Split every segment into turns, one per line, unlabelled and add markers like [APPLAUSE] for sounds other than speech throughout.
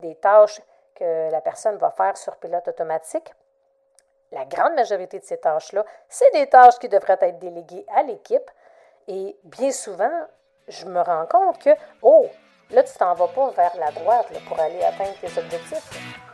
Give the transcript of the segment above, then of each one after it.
des tâches que la personne va faire sur pilote automatique, la grande majorité de ces tâches-là, c'est des tâches qui devraient être déléguées à l'équipe. Et bien souvent, je me rends compte que, oh, là, tu t'en vas pas vers la droite pour aller atteindre tes objectifs.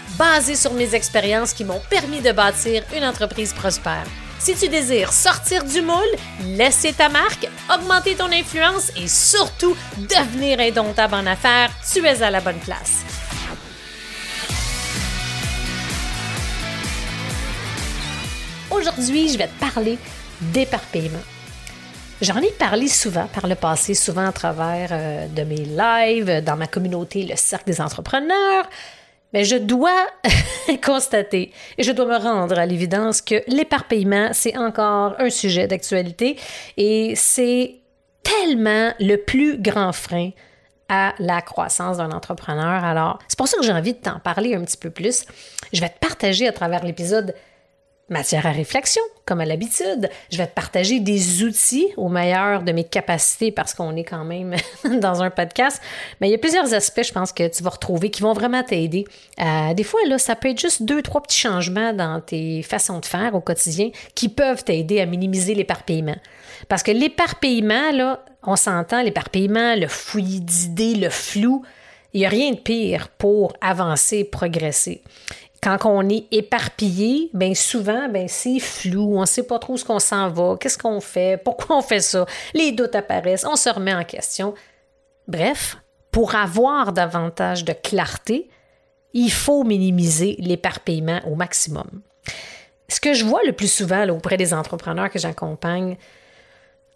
basées sur mes expériences qui m'ont permis de bâtir une entreprise prospère. Si tu désires sortir du moule, laisser ta marque, augmenter ton influence et surtout devenir indomptable en affaires, tu es à la bonne place. Aujourd'hui, je vais te parler d'éparpillement. J'en ai parlé souvent par le passé, souvent à travers euh, de mes lives, dans ma communauté, le Cercle des entrepreneurs, mais je dois [LAUGHS] constater et je dois me rendre à l'évidence que l'éparpillement, c'est encore un sujet d'actualité et c'est tellement le plus grand frein à la croissance d'un entrepreneur. Alors, c'est pour ça que j'ai envie de t'en parler un petit peu plus. Je vais te partager à travers l'épisode Matière à réflexion, comme à l'habitude. Je vais te partager des outils au meilleur de mes capacités parce qu'on est quand même [LAUGHS] dans un podcast. Mais il y a plusieurs aspects, je pense, que tu vas retrouver qui vont vraiment t'aider. Euh, des fois, là, ça peut être juste deux, trois petits changements dans tes façons de faire au quotidien qui peuvent t'aider à minimiser l'éparpillement. Parce que l'éparpillement, là, on s'entend, l'éparpillement, le fouillis d'idées, le flou, il n'y a rien de pire pour avancer, progresser quand on est éparpillé, bien souvent, ben c'est flou, on ne sait pas trop ce qu'on s'en va, qu'est-ce qu'on fait, pourquoi on fait ça, les doutes apparaissent, on se remet en question. Bref, pour avoir davantage de clarté, il faut minimiser l'éparpillement au maximum. Ce que je vois le plus souvent auprès des entrepreneurs que j'accompagne,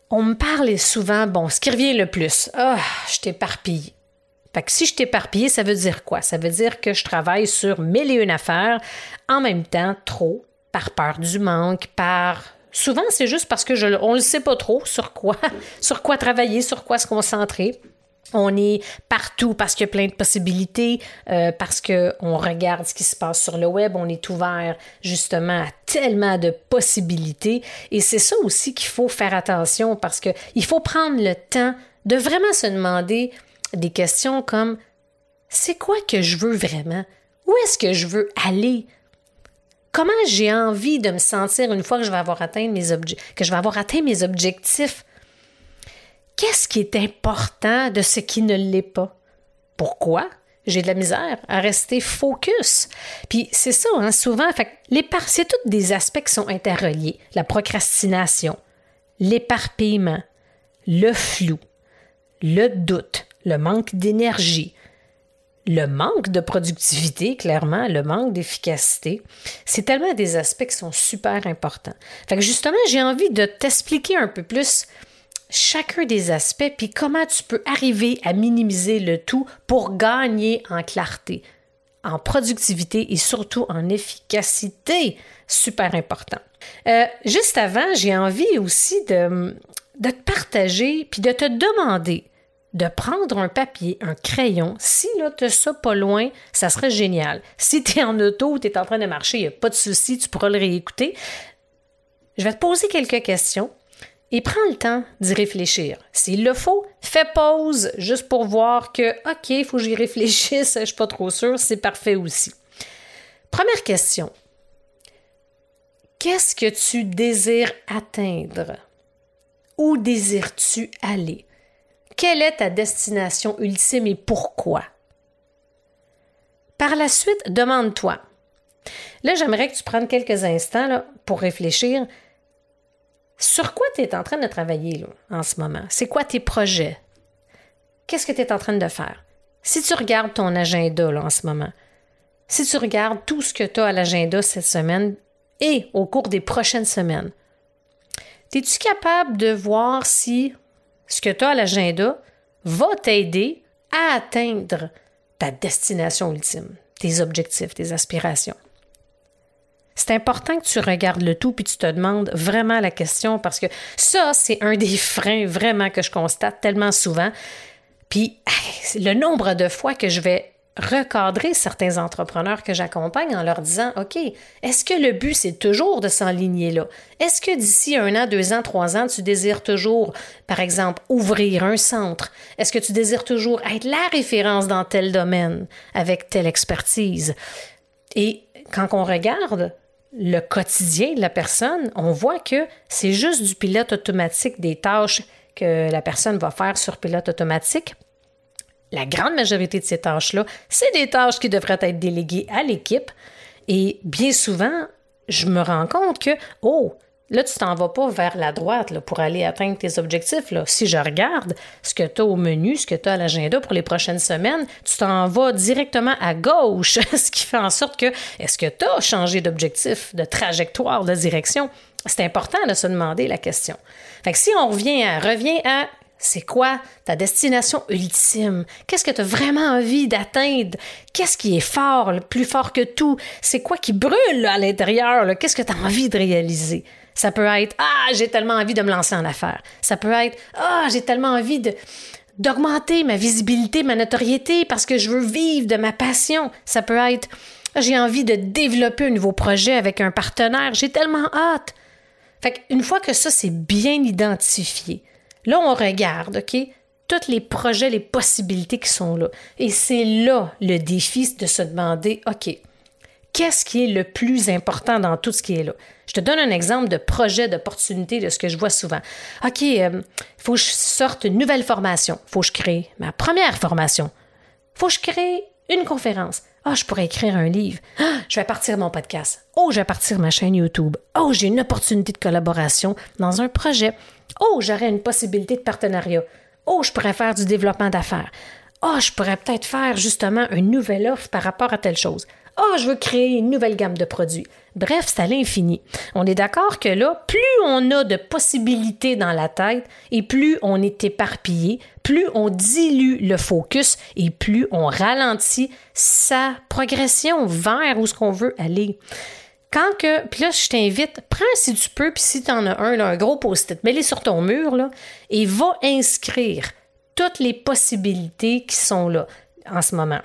on me parle souvent, bon, ce qui revient le plus, ah, je t'éparpille. Fait que si je t'éparpille, ça veut dire quoi? Ça veut dire que je travaille sur mille et une affaires en même temps, trop, par peur du manque, par souvent c'est juste parce que je on ne sait pas trop sur quoi, [LAUGHS] sur quoi travailler, sur quoi se concentrer. On est partout parce qu'il y a plein de possibilités, euh, parce qu'on regarde ce qui se passe sur le web, on est ouvert justement à tellement de possibilités. Et c'est ça aussi qu'il faut faire attention parce qu'il faut prendre le temps de vraiment se demander des questions comme c'est quoi que je veux vraiment? Où est-ce que je veux aller? Comment j'ai envie de me sentir une fois que je vais avoir atteint mes objectifs? Qu'est-ce qui est important de ce qui ne l'est pas? Pourquoi? J'ai de la misère à rester focus. Puis c'est ça, hein, souvent, c'est tous des aspects qui sont interreliés. La procrastination, l'éparpillement, le flou, le doute, le manque d'énergie, le manque de productivité, clairement, le manque d'efficacité, c'est tellement des aspects qui sont super importants. Fait que justement, j'ai envie de t'expliquer un peu plus chacun des aspects, puis comment tu peux arriver à minimiser le tout pour gagner en clarté, en productivité et surtout en efficacité. Super important. Euh, juste avant, j'ai envie aussi de, de te partager, puis de te demander, de prendre un papier, un crayon. Si là, tu ça pas loin, ça serait génial. Si tu es en auto ou tu es en train de marcher, il n'y a pas de souci, tu pourras le réécouter. Je vais te poser quelques questions et prends le temps d'y réfléchir. S'il le faut, fais pause juste pour voir que, OK, il faut que j'y réfléchisse, je ne suis pas trop sûre, c'est parfait aussi. Première question. Qu'est-ce que tu désires atteindre? Où désires-tu aller? Quelle est ta destination ultime et pourquoi? Par la suite, demande-toi. Là, j'aimerais que tu prennes quelques instants pour réfléchir. Sur quoi tu es en train de travailler en ce moment? C'est quoi tes projets? Qu'est-ce que tu es en train de faire? Si tu regardes ton agenda en ce moment, si tu regardes tout ce que tu as à l'agenda cette semaine et au cours des prochaines semaines, es-tu capable de voir si ce que tu as à l'agenda va t'aider à atteindre ta destination ultime, tes objectifs, tes aspirations. C'est important que tu regardes le tout puis tu te demandes vraiment la question parce que ça, c'est un des [LAUGHS] freins vraiment que je constate tellement souvent. Puis le nombre de fois que je vais recadrer certains entrepreneurs que j'accompagne en leur disant, OK, est-ce que le but, c'est toujours de s'enligner là? Est-ce que d'ici un an, deux ans, trois ans, tu désires toujours, par exemple, ouvrir un centre? Est-ce que tu désires toujours être la référence dans tel domaine avec telle expertise? Et quand on regarde le quotidien de la personne, on voit que c'est juste du pilote automatique des tâches que la personne va faire sur pilote automatique la grande majorité de ces tâches-là, c'est des tâches qui devraient être déléguées à l'équipe. Et bien souvent, je me rends compte que, oh, là, tu t'en vas pas vers la droite pour aller atteindre tes objectifs. Là. Si je regarde ce que tu as au menu, ce que tu as à l'agenda pour les prochaines semaines, tu t'en vas directement à gauche, [LAUGHS] ce qui fait en sorte que, est-ce que tu as changé d'objectif, de trajectoire, de direction? C'est important de se demander la question. Fait que si on revient à, revient à c'est quoi ta destination ultime? Qu'est-ce que tu as vraiment envie d'atteindre? Qu'est-ce qui est fort, le plus fort que tout? C'est quoi qui brûle à l'intérieur? Qu'est-ce que tu as envie de réaliser? Ça peut être Ah, j'ai tellement envie de me lancer en affaires. Ça peut être Ah, j'ai tellement envie d'augmenter ma visibilité, ma notoriété parce que je veux vivre de ma passion. Ça peut être j'ai envie de développer un nouveau projet avec un partenaire. J'ai tellement hâte. Fait qu'une fois que ça, c'est bien identifié, Là, on regarde, OK, tous les projets, les possibilités qui sont là. Et c'est là le défi de se demander, OK, qu'est-ce qui est le plus important dans tout ce qui est là? Je te donne un exemple de projet, d'opportunité, de ce que je vois souvent. OK, il euh, faut que je sorte une nouvelle formation. Il faut que je crée ma première formation. Il faut que je crée une conférence. Ah, je pourrais écrire un livre. Ah, je vais partir mon podcast. Oh, je vais partir ma chaîne YouTube. Oh, j'ai une opportunité de collaboration dans un projet. Oh, j'aurais une possibilité de partenariat. Oh, je pourrais faire du développement d'affaires. Oh, je pourrais peut-être faire justement une nouvelle offre par rapport à telle chose. Oh, je veux créer une nouvelle gamme de produits. Bref, c'est à l'infini. On est d'accord que là, plus on a de possibilités dans la tête et plus on est éparpillé, plus on dilue le focus et plus on ralentit sa progression vers où ce qu'on veut aller. Quand que, puis là, je t'invite, prends si tu peux, puis si tu en as un, un gros post-it, mets-les sur ton mur, là, et va inscrire toutes les possibilités qui sont là en ce moment.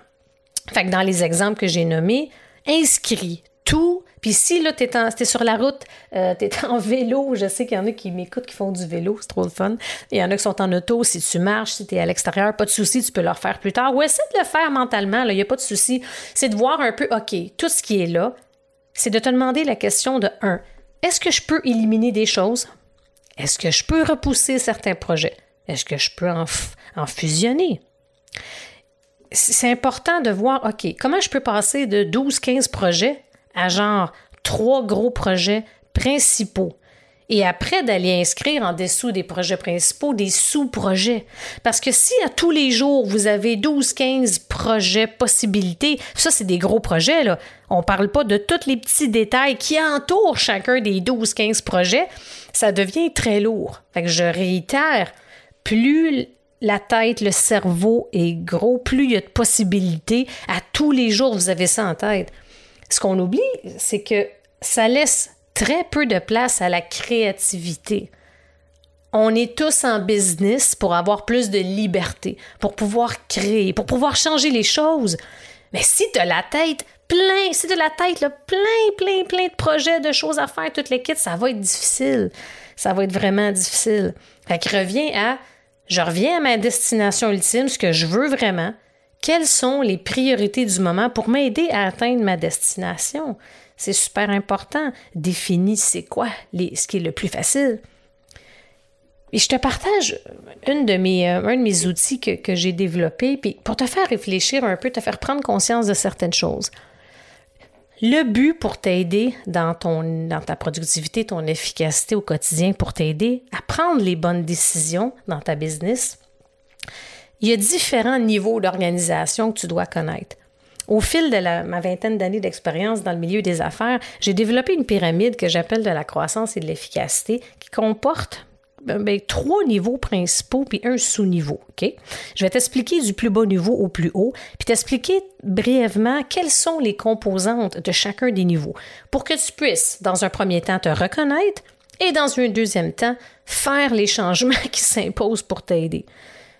Fait que dans les exemples que j'ai nommés, inscris tout. Puis si là, tu es, sur la route, euh, tu es en vélo, je sais qu'il y en a qui m'écoutent, qui font du vélo, c'est trop le fun. Il y en a qui sont en auto, si tu marches, si tu es à l'extérieur, pas de souci, tu peux le faire plus tard. Ou essaie de le faire mentalement, il n'y a pas de souci. C'est de voir un peu, OK, tout ce qui est là, c'est de te demander la question de 1. Est-ce que je peux éliminer des choses? Est-ce que je peux repousser certains projets? Est-ce que je peux en fusionner? c'est important de voir, OK, comment je peux passer de 12-15 projets à genre trois gros projets principaux? Et après d'aller inscrire en dessous des projets principaux des sous-projets. Parce que si à tous les jours, vous avez 12-15 projets, possibilités, ça, c'est des gros projets, là. On parle pas de tous les petits détails qui entourent chacun des 12-15 projets. Ça devient très lourd. Fait que je réitère, plus la tête, le cerveau est gros, plus il y a de possibilités. À tous les jours, vous avez ça en tête. Ce qu'on oublie, c'est que ça laisse très peu de place à la créativité. On est tous en business pour avoir plus de liberté, pour pouvoir créer, pour pouvoir changer les choses. Mais si tu la tête plein, si tu la tête là, plein, plein, plein de projets, de choses à faire, toutes les kits, ça va être difficile. Ça va être vraiment difficile. Fait que à je reviens à ma destination ultime, ce que je veux vraiment. Quelles sont les priorités du moment pour m'aider à atteindre ma destination? C'est super important. Définis c'est quoi ce qui est le plus facile. Et je te partage une de mes, euh, un de mes outils que, j'ai développé pour te faire réfléchir un peu, te faire prendre conscience de certaines choses. Le but pour t'aider dans ta productivité, ton efficacité au quotidien, pour t'aider à prendre les bonnes décisions dans ta business, il y a différents niveaux d'organisation que tu dois connaître. Au fil de ma vingtaine d'années d'expérience dans le milieu des affaires, j'ai développé une pyramide que j'appelle de la croissance et de l'efficacité qui comporte ben, trois niveaux principaux puis un sous-niveau. Je vais t'expliquer du plus bas niveau au plus haut, puis t'expliquer brièvement quelles sont les composantes de chacun des niveaux pour que tu puisses, dans un premier temps, te reconnaître et dans un deuxième temps, faire les changements [LAUGHS] qui s'imposent pour t'aider.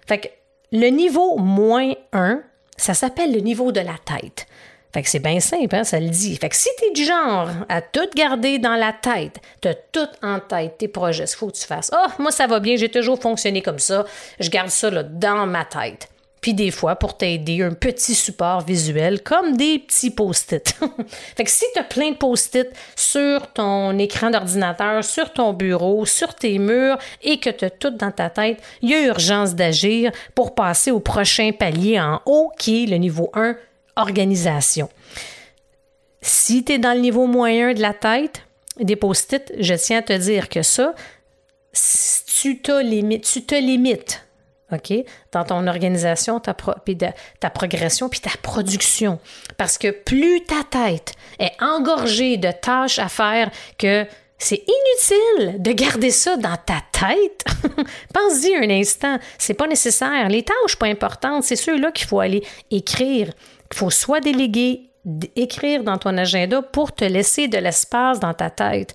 Fait que le niveau moins 1, ça s'appelle le niveau de la tête. Fait que c'est bien simple, hein, ça le dit. Fait que si t'es du genre à tout garder dans la tête, t'as tout en tête, tes projets, ce qu'il faut que tu fasses. Ah, oh, moi ça va bien, j'ai toujours fonctionné comme ça, je garde ça dans ma tête. Puis des fois, pour t'aider, un petit support visuel comme des petits post-it. [LAUGHS] fait que si tu as plein de post-it sur ton écran d'ordinateur, sur ton bureau, sur tes murs et que tu as tout dans ta tête, il y a urgence d'agir pour passer au prochain palier en haut qui est le niveau 1, organisation. Si tu es dans le niveau moyen de la tête, des post-it, je tiens à te dire que ça, tu te limites, tu te limites OK? Dans ton organisation, ta, ta progression, puis ta production. Parce que plus ta tête est engorgée de tâches à faire que c'est inutile de garder ça dans ta tête. [LAUGHS] Pense-y un instant, c'est pas nécessaire. Les tâches pas importantes, c'est ceux-là qu'il faut aller écrire. Il faut soit déléguer, écrire dans ton agenda pour te laisser de l'espace dans ta tête.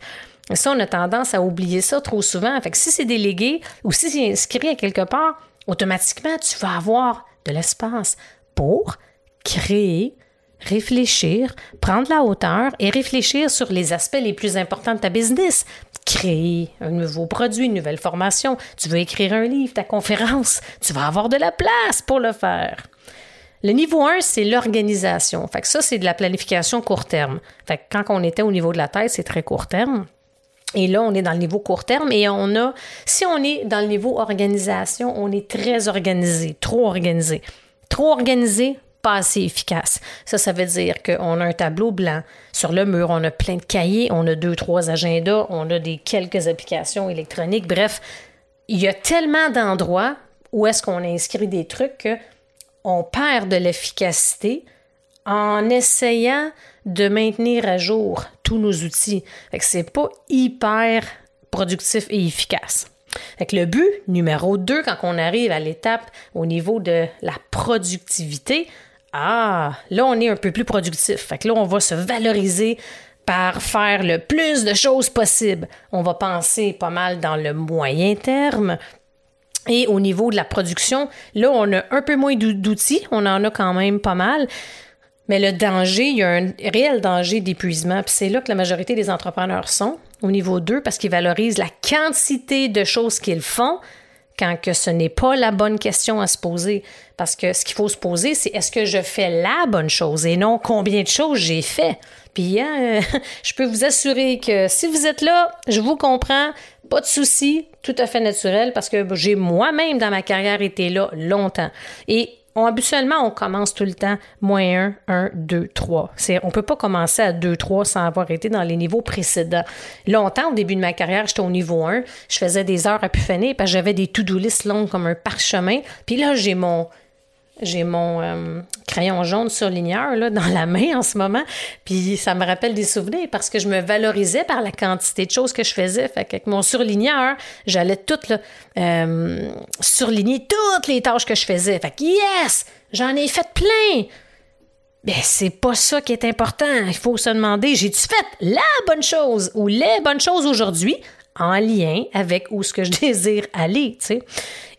Ça, on a tendance à oublier ça trop souvent. Fait que si c'est délégué ou si c'est inscrit à quelque part, automatiquement, tu vas avoir de l'espace pour créer, réfléchir, prendre la hauteur et réfléchir sur les aspects les plus importants de ta business. Créer un nouveau produit, une nouvelle formation, tu veux écrire un livre, ta conférence, tu vas avoir de la place pour le faire. Le niveau 1, c'est l'organisation. Ça, c'est de la planification court terme. Quand on était au niveau de la tête, c'est très court terme. Et là, on est dans le niveau court terme et on a, si on est dans le niveau organisation, on est très organisé, trop organisé. Trop organisé, pas assez efficace. Ça, ça veut dire qu'on a un tableau blanc. Sur le mur, on a plein de cahiers, on a deux, trois agendas, on a des quelques applications électroniques. Bref, il y a tellement d'endroits où est-ce qu'on inscrit des trucs qu'on perd de l'efficacité en essayant de maintenir à jour tous nos outils. Fait que c'est pas hyper productif et efficace. Fait le but numéro 2, quand on arrive à l'étape au niveau de la productivité, ah, là, on est un peu plus productif. Fait que là, on va se valoriser par faire le plus de choses possible. On va penser pas mal dans le moyen terme. Et au niveau de la production, là, on a un peu moins d'outils. On en a quand même pas mal. Mais le danger, il y a un réel danger d'épuisement. Puis c'est là que la majorité des entrepreneurs sont, au niveau 2, parce qu'ils valorisent la quantité de choses qu'ils font quand que ce n'est pas la bonne question à se poser. Parce que ce qu'il faut se poser, c'est est-ce que je fais la bonne chose et non combien de choses j'ai fait? Puis hein, [LAUGHS] je peux vous assurer que si vous êtes là, je vous comprends, pas de souci, tout à fait naturel parce que j'ai moi-même dans ma carrière été là longtemps. Et on, habituellement, on commence tout le temps moins 1, 1, 2, 3. On ne peut pas commencer à 2, 3 sans avoir été dans les niveaux précédents. Longtemps, au début de ma carrière, j'étais au niveau 1. Je faisais des heures à pu parce que j'avais des to-do list longues comme un parchemin. Puis là, j'ai mon j'ai mon euh, crayon jaune surligneur là, dans la main en ce moment. Puis ça me rappelle des souvenirs parce que je me valorisais par la quantité de choses que je faisais. Fait qu'avec mon surligneur, j'allais tout euh, surligner toutes les tâches que je faisais. Fait que yes! J'en ai fait plein! Ben, c'est pas ça qui est important. Il faut se demander, j'ai-tu fait la bonne chose ou les bonnes choses aujourd'hui? En lien avec où ce que je [LAUGHS] désire aller.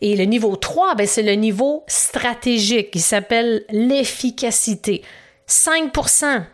Et le niveau 3, ben, c'est le niveau stratégique qui s'appelle l'efficacité. 5%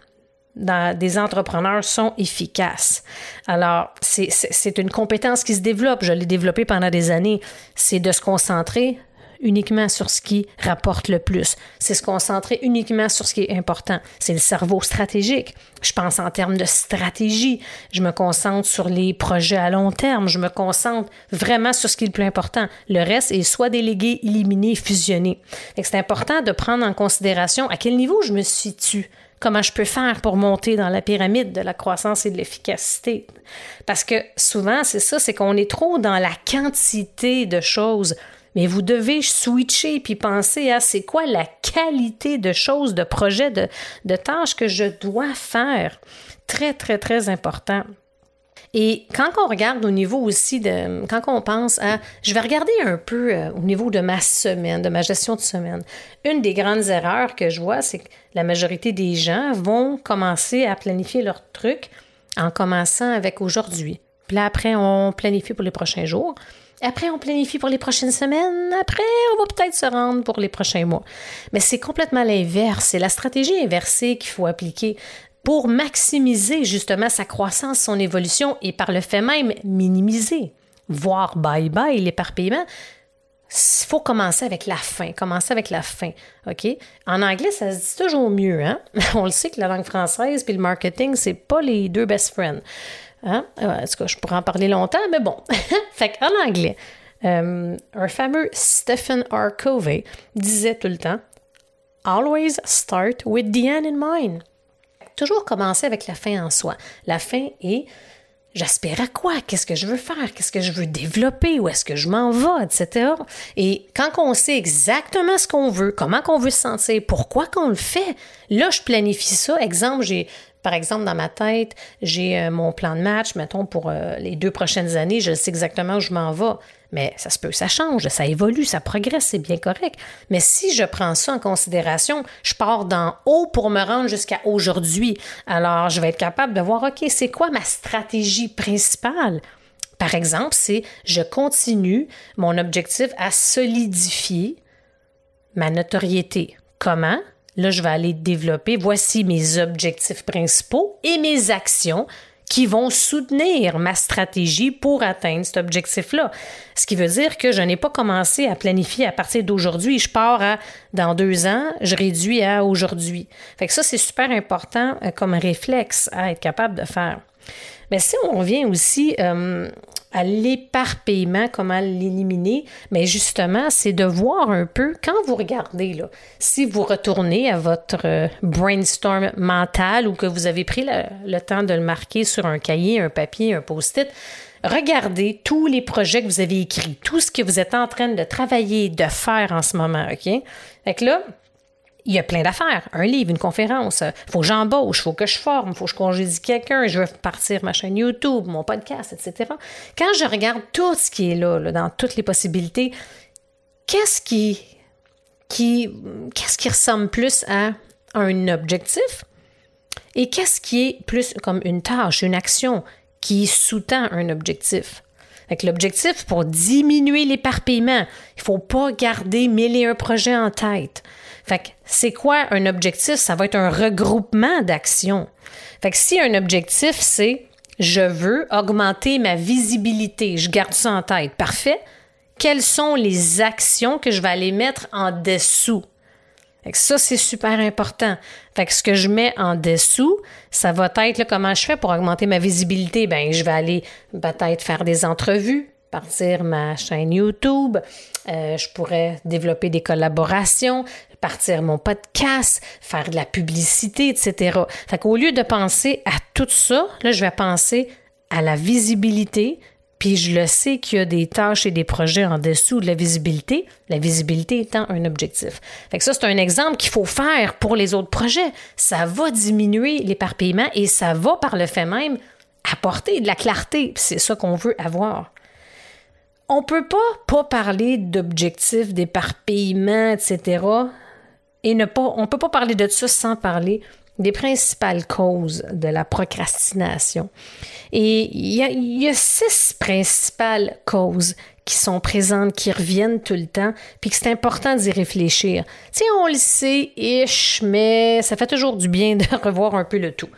des entrepreneurs sont efficaces. Alors, c'est une compétence qui se développe. Je l'ai développée pendant des années. C'est de se concentrer uniquement sur ce qui rapporte le plus. C'est se concentrer uniquement sur ce qui est important. C'est le cerveau stratégique. Je pense en termes de stratégie. Je me concentre sur les projets à long terme. Je me concentre vraiment sur ce qui est le plus important. Le reste est soit délégué, éliminé, fusionné. C'est important de prendre en considération à quel niveau je me situe comment je peux faire pour monter dans la pyramide de la croissance et de l'efficacité. Parce que souvent, c'est ça, c'est qu'on est trop dans la quantité de choses mais vous devez switcher puis penser à c'est quoi la qualité de choses, de projets, de, de tâches que je dois faire. Très, très, très important. Et quand on regarde au niveau aussi de, quand on pense à, je vais regarder un peu euh, au niveau de ma semaine, de ma gestion de semaine. Une des grandes erreurs que je vois, c'est que la majorité des gens vont commencer à planifier leur truc en commençant avec aujourd'hui. Puis là, après, on planifie pour les prochains jours. Après, on planifie pour les prochaines semaines. Après, on va peut-être se rendre pour les prochains mois. Mais c'est complètement l'inverse. C'est la stratégie inversée qu'il faut appliquer pour maximiser justement sa croissance, son évolution et par le fait même minimiser, voire bye-bye l'éparpillement. Il faut commencer avec la fin, commencer avec la fin, OK? En anglais, ça se dit toujours mieux, hein? [LAUGHS] On le sait que la langue française puis le marketing, c'est pas les deux best friends. Hein? En tout cas, je pourrais en parler longtemps, mais bon. [LAUGHS] fait qu'en anglais, euh, un fameux Stephen R. Covey disait tout le temps Always start with the end in mind toujours commencer avec la fin en soi. La fin est j'aspire à quoi? Qu'est-ce que je veux faire? Qu'est-ce que je veux développer? Où est-ce que je m'en vais? Etc. Et quand on sait exactement ce qu'on veut, comment qu'on veut se sentir, pourquoi qu'on le fait, là, je planifie ça. Exemple, j'ai par exemple, dans ma tête, j'ai euh, mon plan de match, mettons, pour euh, les deux prochaines années, je sais exactement où je m'en vais. Mais ça se peut, ça change, ça évolue, ça progresse, c'est bien correct. Mais si je prends ça en considération, je pars d'en haut pour me rendre jusqu'à aujourd'hui. Alors, je vais être capable de voir, OK, c'est quoi ma stratégie principale? Par exemple, c'est je continue mon objectif à solidifier ma notoriété. Comment? Là, je vais aller développer. Voici mes objectifs principaux et mes actions qui vont soutenir ma stratégie pour atteindre cet objectif-là. Ce qui veut dire que je n'ai pas commencé à planifier à partir d'aujourd'hui. Je pars à dans deux ans, je réduis à aujourd'hui. Fait que ça, c'est super important euh, comme réflexe à être capable de faire. Mais si on revient aussi euh, à l'éparpillement, comment l'éliminer, mais justement, c'est de voir un peu, quand vous regardez, là, si vous retournez à votre euh, brainstorm mental ou que vous avez pris le, temps de le marquer sur un cahier, un papier, un post-it, regardez tous les projets que vous avez écrits, tout ce que vous êtes en train de travailler, de faire en ce moment, OK? Fait que là, il y a plein d'affaires. Un livre, une conférence. Il faut que j'embauche, il faut que je forme, il faut que je congédie quelqu'un, je veux partir ma chaîne YouTube, mon podcast, etc. Quand je regarde tout ce qui est là, dans toutes les possibilités, qu'est-ce qui, qui, qu'est-ce qui ressemble plus à un objectif? Et qu'est-ce qui est plus comme une tâche, une action qui sous-tend un objectif? l'objectif pour diminuer l'éparpillement, il faut pas garder mille et un projets en tête. Fait que c'est quoi un objectif? Ça va être un regroupement d'actions. Fait que si un objectif, c'est je veux augmenter ma visibilité, je garde ça en tête. Parfait. Quelles sont les actions que je vais aller mettre en dessous? Fait que ça, c'est super important. Fait que ce que je mets en dessous, ça va être là, comment je fais pour augmenter ma visibilité? Ben, je vais aller peut-être faire des entrevues, partir ma chaîne YouTube, euh, je pourrais développer des collaborations, partir mon podcast, faire de la publicité, etc. Fait qu'au lieu de penser à tout ça, là, je vais penser à la visibilité, puis je le sais qu'il y a des tâches et des projets en dessous de la visibilité, la visibilité étant un objectif. Fait que ça, c'est un exemple qu'il faut faire pour les autres projets. Ça va diminuer l'éparpillement et ça va par le fait même apporter de la clarté. C'est ça qu'on veut avoir on peut pas pas parler d'objectifs, d'éparpillement, etc. Et ne pas, on peut pas parler de ça sans parler des principales causes de la procrastination. Et il y, a, six principales causes qui sont présentes, qui reviennent tout le temps, puis que c'est important d'y réfléchir. Tu on le sait, ish, mais ça fait toujours du bien [LAUGHS] de revoir un peu le tout.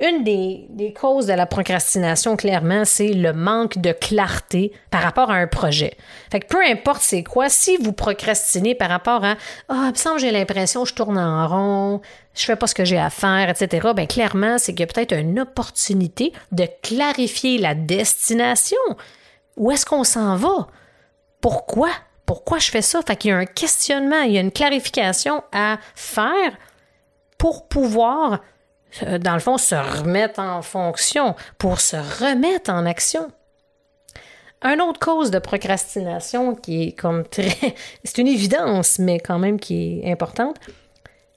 Une des, causes de la procrastination, clairement, c'est le manque de clarté par rapport à un projet. Fait que peu importe c'est quoi, si vous procrastinez par rapport à Ah, oh, j'ai l'impression je tourne en rond, je fais pas ce que j'ai à faire, etc., bien clairement, c'est qu'il y a peut-être une opportunité de clarifier la destination. Où est-ce qu'on s'en va? Pourquoi? Pourquoi je fais ça? Fait qu'il y a un questionnement, il y a une clarification à faire pour pouvoir dans le fond, se remettre en fonction, pour se remettre en action. Une autre cause de procrastination qui est comme très... [LAUGHS] C'est une évidence, mais quand même qui est importante.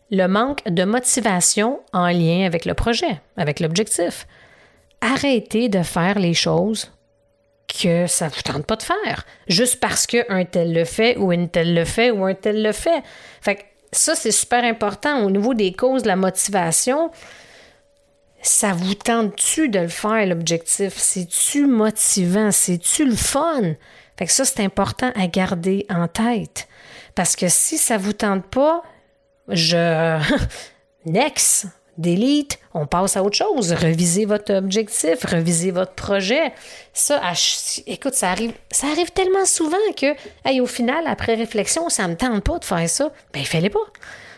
Le manque de motivation en lien avec le projet, avec l'objectif. arrêtez de faire les choses que ça vous tente pas de faire, juste parce qu'un tel le fait ou une telle le fait ou un tel le fait. Fait ça, c'est super important au niveau des causes la motivation. Ça vous tente-tu de le faire, l'objectif? C'est-tu motivant? C'est-tu le fun? Fait que ça, c'est important à garder en tête. Parce que si ça vous tente pas, je. [LAUGHS] Next! Delete, on passe à autre chose. Revisez votre objectif, revisez votre projet. Ça, écoute, ça arrive, ça arrive tellement souvent que, au final, après réflexion, ça me tente pas de faire ça. Ben, fallait pas.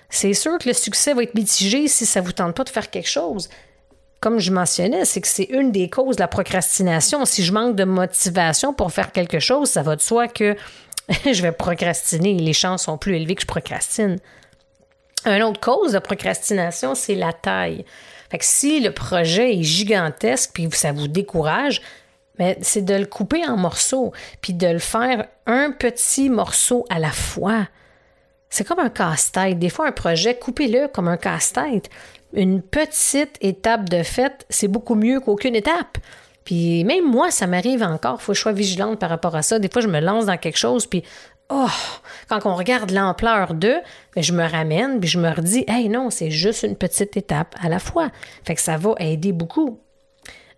C'est sûr que le succès va être mitigé si ça vous tente pas de faire quelque chose. Comme je mentionnais, c'est que c'est une des causes de la procrastination. Si je manque de motivation pour faire quelque chose, ça va de soi que [LAUGHS] je vais procrastiner. Les chances sont plus élevées que je procrastine. Une autre cause de procrastination, c'est la taille. Fait si le projet est gigantesque puis ça vous décourage, mais c'est de le couper en morceaux puis de le faire un petit morceau à la fois. C'est comme un casse-tête. Des fois, un projet, coupez-le comme un casse-tête. Une petite étape de fait, c'est beaucoup mieux qu'aucune étape. Puis même moi, ça m'arrive encore. Il faut que je sois vigilante par rapport à ça. Des fois, je me lance dans quelque chose, puis oh, quand on regarde l'ampleur de, ben, je me ramène, puis je me redis, hey non, c'est juste une petite étape à la fois. Fait que ça va aider beaucoup.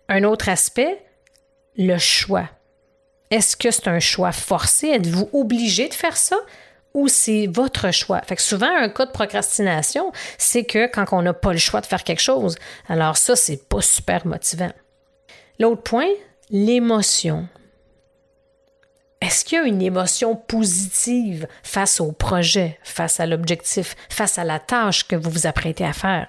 Un autre aspect, le choix. Est-ce que c'est un choix forcé? Êtes-vous obligé de faire ça? Ou c'est votre choix? Fait que souvent, un cas de procrastination, c'est que quand on n'a pas le choix de faire quelque chose, alors ça, c'est pas super motivant. L'autre point, l'émotion. Est-ce qu'il y a une émotion positive face au projet, face à l'objectif, face à la tâche que vous vous apprêtez à faire?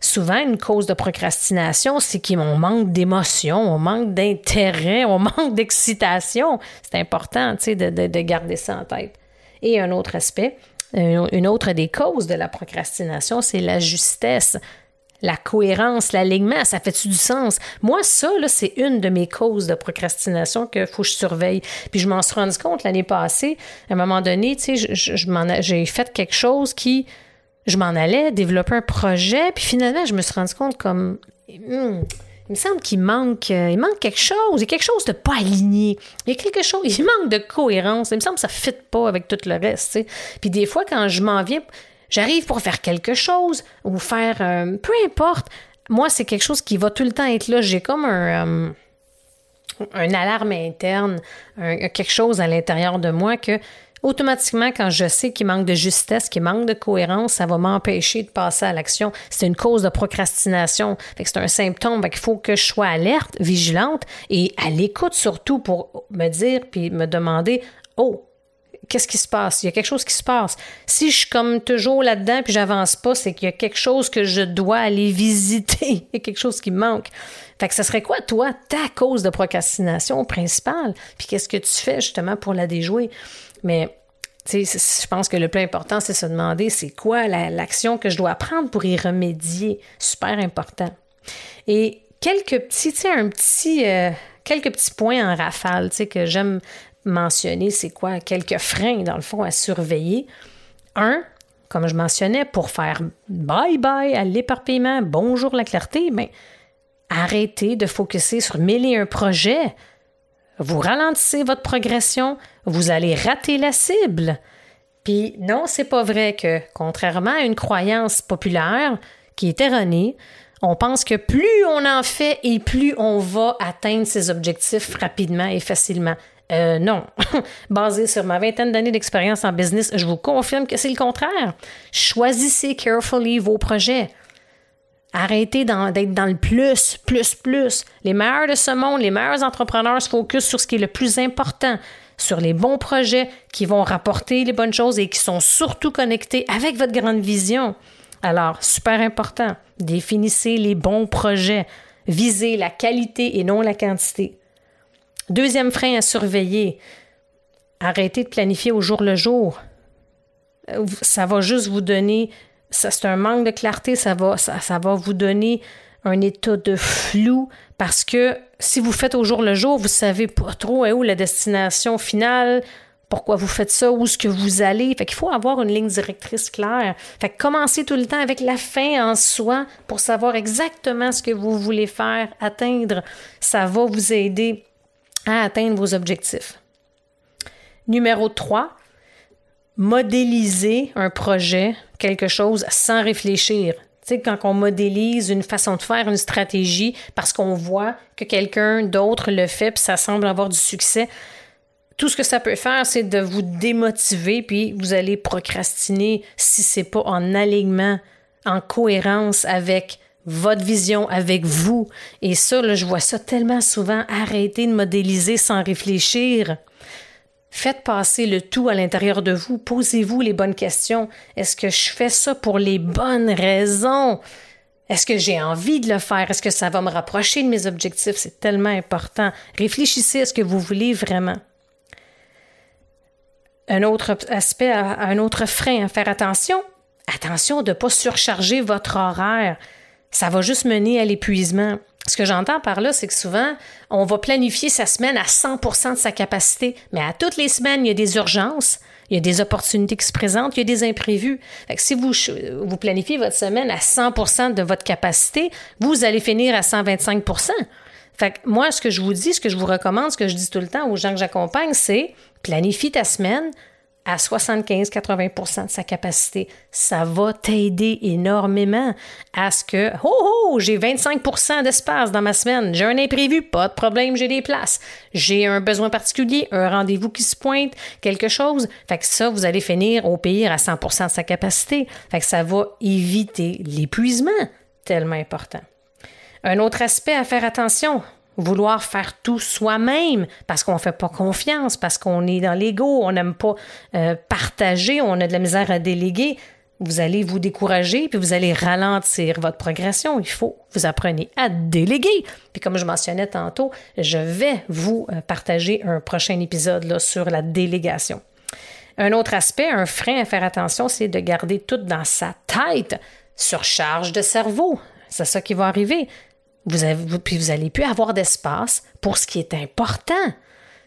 Souvent, une cause de procrastination, c'est qu'on manque d'émotion, on manque d'intérêt, on manque d'excitation. C'est important de, de, de garder ça en tête. Et un autre aspect, une autre des causes de la procrastination, c'est la justesse la cohérence, l'alignement, ça fait-tu du sens? Moi, ça, c'est une de mes causes de procrastination qu'il faut que je surveille. Puis je m'en suis rendu compte l'année passée. À un moment donné, tu sais, j'ai fait quelque chose qui, je m'en allais développer un projet, puis finalement, je me suis rendu compte comme, hmm, il me semble qu'il manque, euh, il manque quelque chose, il y a quelque chose de pas aligné, il y a quelque chose, [LAUGHS] il manque de cohérence, il me semble que ça ne fit pas avec tout le reste. Puis des fois, quand je m'en viens, J'arrive pour faire quelque chose ou faire euh, peu importe. Moi, c'est quelque chose qui va tout le temps être là. J'ai comme un, euh, un alarme interne, quelque chose à l'intérieur de moi que automatiquement, quand je sais qu'il manque de justesse, qu'il manque de cohérence, ça va m'empêcher de passer à l'action. C'est une cause de procrastination. c'est un symptôme. Il faut que je sois alerte, vigilante et à l'écoute surtout pour me dire puis me demander Oh, qu'est-ce qui se passe? Il y a quelque chose qui se passe. Si je suis comme toujours là-dedans puis j'avance pas, c'est qu'il y a quelque chose que je dois aller visiter. [LAUGHS] Il y a quelque chose qui manque. Fait que ce serait quoi, toi, ta cause de procrastination principale? Puis qu'est-ce que tu fais justement pour la déjouer? Mais tu sais, je pense que le plus important, c'est se demander c'est quoi l'action que je dois prendre pour y remédier? Super important. Et quelques petits, tu sais, un petit, euh, quelques petits points en rafale, tu sais, que j'aime mentionner c'est quoi quelques freins, dans le fond, à surveiller. Un, comme je mentionnais, pour faire bye-bye à l'éparpillement, bonjour la clarté, mais ben, arrêtez de focuser sur mêler un projet. Vous ralentissez votre progression, vous allez rater la cible. Puis non, c'est pas vrai que, contrairement à une croyance populaire qui est erronée, on pense que plus on en fait et plus on va atteindre ses objectifs rapidement et facilement. Euh, non. [LAUGHS] Basé sur ma vingtaine d'années d'expérience en business, je vous confirme que c'est le contraire. Choisissez carefully vos projets. Arrêtez d'être dans le plus, plus, plus. Les meilleurs de ce monde, les meilleurs entrepreneurs se focusent sur ce qui est le plus important, sur les bons projets qui vont rapporter les bonnes choses et qui sont surtout connectés avec votre grande vision. Alors, super important, définissez les bons projets. Visez la qualité et non la quantité. Deuxième frein à surveiller, arrêtez de planifier au jour le jour. Euh, ça va juste vous donner, c'est un manque de clarté, ça va, vous donner un état de flou parce que si vous faites au jour le jour, vous savez pas trop où la destination finale, pourquoi vous faites ça, où est-ce que vous allez. Fait qu'il faut avoir une ligne directrice claire. Fait que commencez tout le temps avec la fin en soi pour savoir exactement ce que vous voulez faire, atteindre. Ça va vous aider à atteindre vos objectifs. Numéro 3, modéliser un projet, quelque chose sans réfléchir. Tu sais, quand on modélise une façon de faire, une stratégie, parce qu'on voit que quelqu'un d'autre le fait, puis ça semble avoir du succès, tout ce que ça peut faire, c'est de vous démotiver, puis vous allez procrastiner si c'est pas en alignement, en cohérence avec votre vision, avec vous. Et ça, je vois ça tellement souvent. Arrêtez de modéliser sans réfléchir. Faites passer le tout à l'intérieur de vous. Posez-vous les bonnes questions. Est-ce que je fais ça pour les bonnes raisons? Est-ce que j'ai envie de le faire? Est-ce que ça va me rapprocher de mes objectifs? C'est tellement important. Réfléchissez à ce que vous voulez vraiment. Un autre aspect, un autre frein à faire attention. Attention de ne pas surcharger votre horaire. Ça va juste mener à l'épuisement. Ce que j'entends par là, c'est que souvent, on va planifier sa semaine à 100% de sa capacité, mais à toutes les semaines, il y a des urgences, il y a des opportunités qui se présentent, il y a des imprévus. Fait que si vous, vous planifiez votre semaine à 100% de votre capacité, vous allez finir à 125% fait que moi, ce que je vous dis, ce que je vous recommande, ce que je dis tout le temps aux gens que j'accompagne, c'est planifie ta semaine à 75-80% de sa capacité. Ça va t'aider énormément à ce que, oh, oh, j'ai 25% d'espace dans ma semaine, j'ai un imprévu, pas de problème, j'ai des places. J'ai un besoin particulier, un rendez-vous qui se pointe, quelque chose. Fait que ça, vous allez finir au pire à 100% de sa capacité. Fait que ça va éviter l'épuisement, tellement important. Un autre aspect à faire attention, vouloir faire tout soi-même parce qu'on ne fait pas confiance, parce qu'on est dans l'ego, on n'aime pas euh, partager, on a de la misère à déléguer, vous allez vous décourager puis vous allez ralentir votre progression. Il faut vous apprenez à déléguer. Puis comme je mentionnais tantôt, je vais vous euh, partager un prochain épisode sur la délégation. Un autre aspect, un frein à faire attention, c'est de garder tout dans sa tête. Surcharge de cerveau. C'est ça qui va arriver. Vous puis vous n'allez plus avoir d'espace pour ce qui est important.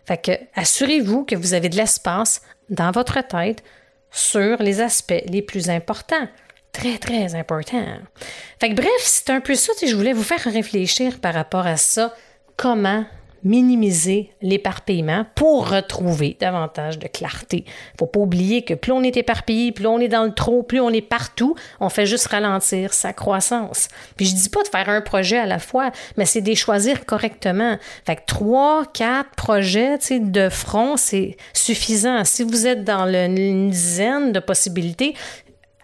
Fait que assurez-vous que vous avez de l'espace dans votre tête sur les aspects les plus importants. Très, très important. Fait que bref, c'est un peu ça, je voulais vous faire réfléchir par rapport à ça. Comment minimiser l'éparpillement pour retrouver davantage de clarté. Faut pas oublier que plus on est éparpillé, plus on est dans le trop, plus on est partout, on fait juste ralentir sa croissance. Puis je dis pas de faire un projet à la fois, mais c'est de choisir correctement. Fait que trois, quatre projets de front, c'est suffisant. Si vous êtes dans une dizaine de possibilités,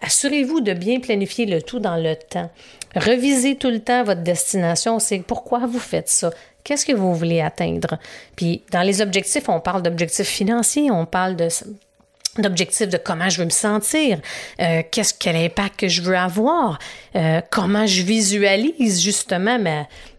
assurez-vous de bien planifier le tout dans le temps. Revisez tout le temps votre destination. C'est pourquoi vous faites ça. Qu'est-ce que vous voulez atteindre? Puis dans les objectifs, on parle d'objectifs financiers, on parle d'objectifs de comment je veux me sentir, euh, qu'est-ce quel impact que je veux avoir, euh, comment je visualise justement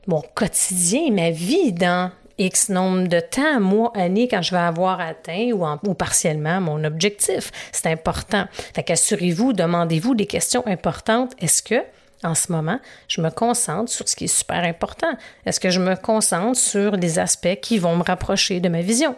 mon quotidien, ma vie dans X nombre de temps, mois, années, quand je vais avoir atteint ou, ou partiellement mon objectif. C'est important. Fait qu'assurez-vous, demandez-vous des questions importantes. Est-ce que en ce moment, je me concentre sur ce qui est super important. Est-ce que je me concentre sur les aspects qui vont me rapprocher de ma vision?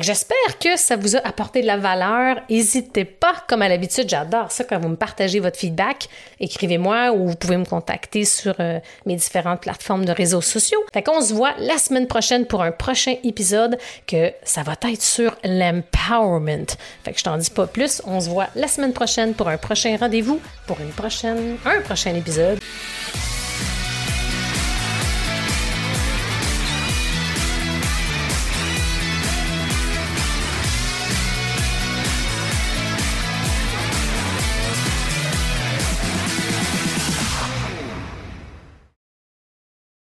J'espère que ça vous a apporté de la valeur. N'hésitez pas, comme à l'habitude, j'adore ça quand vous me partagez votre feedback. Écrivez-moi ou vous pouvez me contacter sur euh, mes différentes plateformes de réseaux sociaux. Fait qu'on se voit la semaine prochaine pour un prochain épisode que ça va être sur l'empowerment. Fait que je t'en dis pas plus. On se voit la semaine prochaine pour un prochain rendez-vous, pour une prochaine, un prochain épisode.